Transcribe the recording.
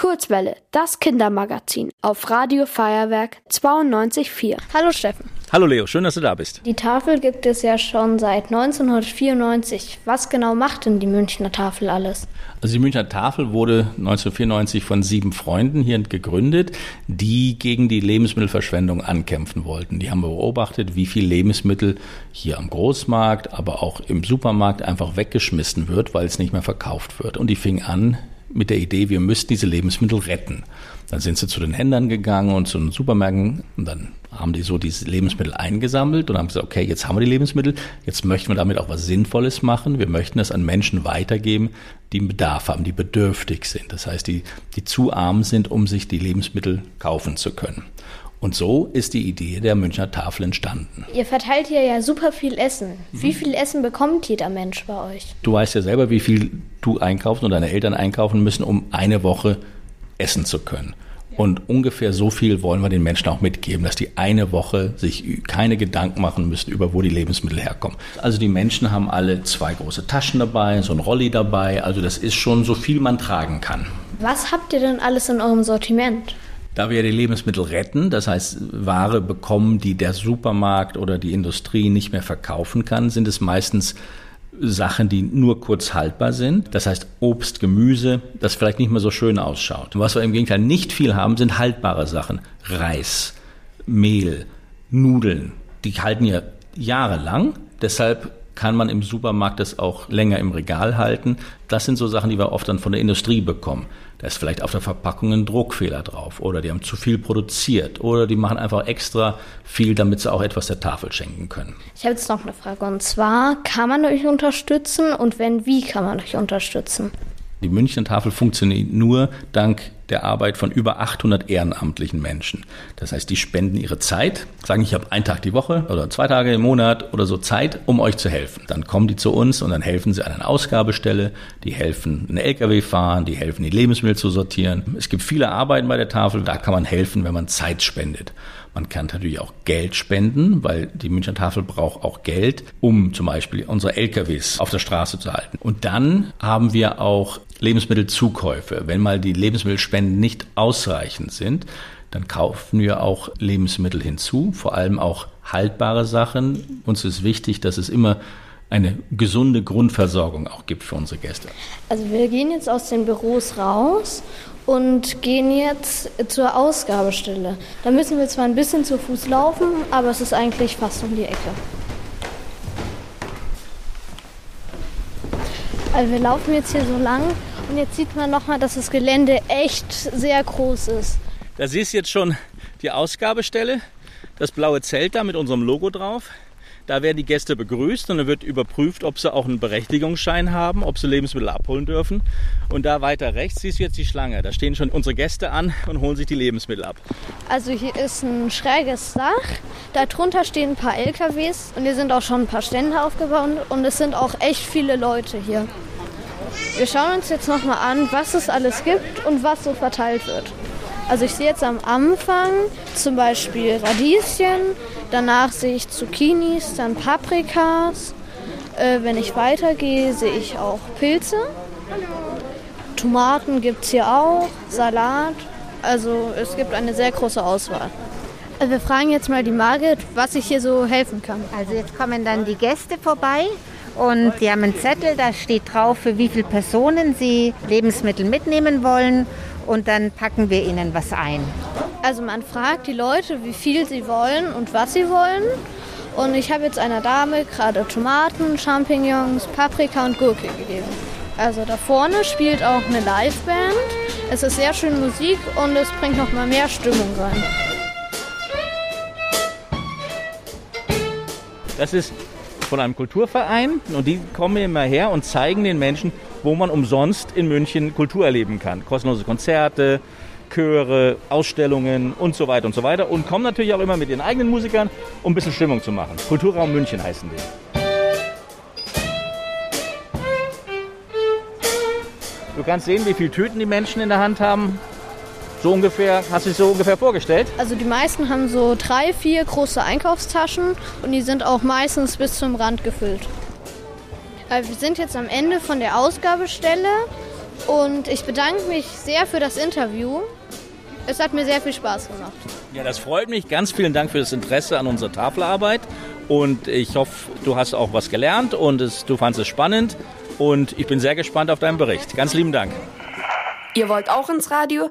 Kurzwelle, das Kindermagazin auf Radio Feuerwerk 92.4. Hallo Steffen. Hallo Leo, schön, dass du da bist. Die Tafel gibt es ja schon seit 1994. Was genau macht denn die Münchner Tafel alles? Also die Münchner Tafel wurde 1994 von sieben Freunden hier gegründet, die gegen die Lebensmittelverschwendung ankämpfen wollten. Die haben beobachtet, wie viel Lebensmittel hier am Großmarkt, aber auch im Supermarkt einfach weggeschmissen wird, weil es nicht mehr verkauft wird. Und die fingen an, mit der Idee, wir müssten diese Lebensmittel retten. Dann sind sie zu den Händlern gegangen und zu den Supermärkten und dann haben die so diese Lebensmittel eingesammelt und haben gesagt, okay, jetzt haben wir die Lebensmittel, jetzt möchten wir damit auch was Sinnvolles machen. Wir möchten es an Menschen weitergeben, die einen Bedarf haben, die bedürftig sind. Das heißt, die, die zu arm sind, um sich die Lebensmittel kaufen zu können. Und so ist die Idee der Münchner Tafel entstanden. Ihr verteilt hier ja super viel Essen. Wie viel Essen bekommt jeder Mensch bei euch? Du weißt ja selber, wie viel du einkaufen und deine Eltern einkaufen müssen, um eine Woche essen zu können. Und ungefähr so viel wollen wir den Menschen auch mitgeben, dass die eine Woche sich keine Gedanken machen müssen, über wo die Lebensmittel herkommen. Also die Menschen haben alle zwei große Taschen dabei, so ein Rolli dabei. Also das ist schon so viel man tragen kann. Was habt ihr denn alles in eurem Sortiment? Da wir die Lebensmittel retten, das heißt Ware bekommen, die der Supermarkt oder die Industrie nicht mehr verkaufen kann, sind es meistens Sachen, die nur kurz haltbar sind. Das heißt Obst, Gemüse, das vielleicht nicht mehr so schön ausschaut. Was wir im Gegenteil nicht viel haben, sind haltbare Sachen. Reis, Mehl, Nudeln. Die halten ja jahrelang. Deshalb kann man im Supermarkt das auch länger im Regal halten. Das sind so Sachen, die wir oft dann von der Industrie bekommen. Da ist vielleicht auf der Verpackung ein Druckfehler drauf oder die haben zu viel produziert oder die machen einfach extra viel, damit sie auch etwas der Tafel schenken können. Ich habe jetzt noch eine Frage und zwar, kann man euch unterstützen und wenn, wie kann man euch unterstützen? Die Münchner Tafel funktioniert nur dank der Arbeit von über 800 ehrenamtlichen Menschen. Das heißt, die spenden ihre Zeit, sagen, ich habe einen Tag die Woche oder zwei Tage im Monat oder so Zeit, um euch zu helfen. Dann kommen die zu uns und dann helfen sie an einer Ausgabestelle, die helfen, einen LKW fahren, die helfen, die Lebensmittel zu sortieren. Es gibt viele Arbeiten bei der Tafel, da kann man helfen, wenn man Zeit spendet. Man kann natürlich auch Geld spenden, weil die Münchner Tafel braucht auch Geld, um zum Beispiel unsere LKWs auf der Straße zu halten. Und dann haben wir auch Lebensmittelzukäufe. Wenn mal die Lebensmittelspenden nicht ausreichend sind, dann kaufen wir auch Lebensmittel hinzu, vor allem auch haltbare Sachen. Uns ist wichtig, dass es immer eine gesunde Grundversorgung auch gibt für unsere Gäste. Also wir gehen jetzt aus den Büros raus und gehen jetzt zur Ausgabestelle. Da müssen wir zwar ein bisschen zu Fuß laufen, aber es ist eigentlich fast um die Ecke. Also wir laufen jetzt hier so lang und jetzt sieht man nochmal, dass das Gelände echt sehr groß ist. Da siehst du jetzt schon die Ausgabestelle, das blaue Zelt da mit unserem Logo drauf. Da werden die Gäste begrüßt und dann wird überprüft, ob sie auch einen Berechtigungsschein haben, ob sie Lebensmittel abholen dürfen. Und da weiter rechts siehst du jetzt die Schlange. Da stehen schon unsere Gäste an und holen sich die Lebensmittel ab. Also hier ist ein schräges Dach. Darunter stehen ein paar LKWs und hier sind auch schon ein paar Stände aufgebaut und es sind auch echt viele Leute hier. Wir schauen uns jetzt nochmal an, was es alles gibt und was so verteilt wird. Also ich sehe jetzt am Anfang zum Beispiel Radieschen, danach sehe ich Zucchinis, dann Paprikas. Äh, wenn ich weitergehe, sehe ich auch Pilze. Tomaten gibt es hier auch, Salat. Also es gibt eine sehr große Auswahl. Also wir fragen jetzt mal die Margit, was ich hier so helfen kann. Also jetzt kommen dann die Gäste vorbei und die haben einen Zettel, da steht drauf, für wie viele Personen sie Lebensmittel mitnehmen wollen und dann packen wir ihnen was ein. Also man fragt die Leute, wie viel sie wollen und was sie wollen. Und ich habe jetzt einer Dame gerade Tomaten, Champignons, Paprika und Gurke gegeben. Also da vorne spielt auch eine Liveband. Es ist sehr schön Musik und es bringt noch mal mehr Stimmung rein. Das ist von einem Kulturverein und die kommen immer her und zeigen den Menschen, wo man umsonst in München Kultur erleben kann. Kostenlose Konzerte, Chöre, Ausstellungen und so weiter und so weiter. Und kommen natürlich auch immer mit ihren eigenen Musikern, um ein bisschen Stimmung zu machen. Kulturraum München heißen die. Du kannst sehen, wie viele Tüten die Menschen in der Hand haben. So ungefähr, hast du dich so ungefähr vorgestellt? Also die meisten haben so drei, vier große Einkaufstaschen und die sind auch meistens bis zum Rand gefüllt. Wir sind jetzt am Ende von der Ausgabestelle Und ich bedanke mich sehr für das Interview. Es hat mir sehr viel Spaß gemacht. Ja, das freut mich. Ganz vielen Dank für das Interesse an unserer Tafelarbeit. Und ich hoffe, du hast auch was gelernt und es, du fandest es spannend. Und ich bin sehr gespannt auf deinen Bericht. Ganz lieben Dank. Ihr wollt auch ins Radio?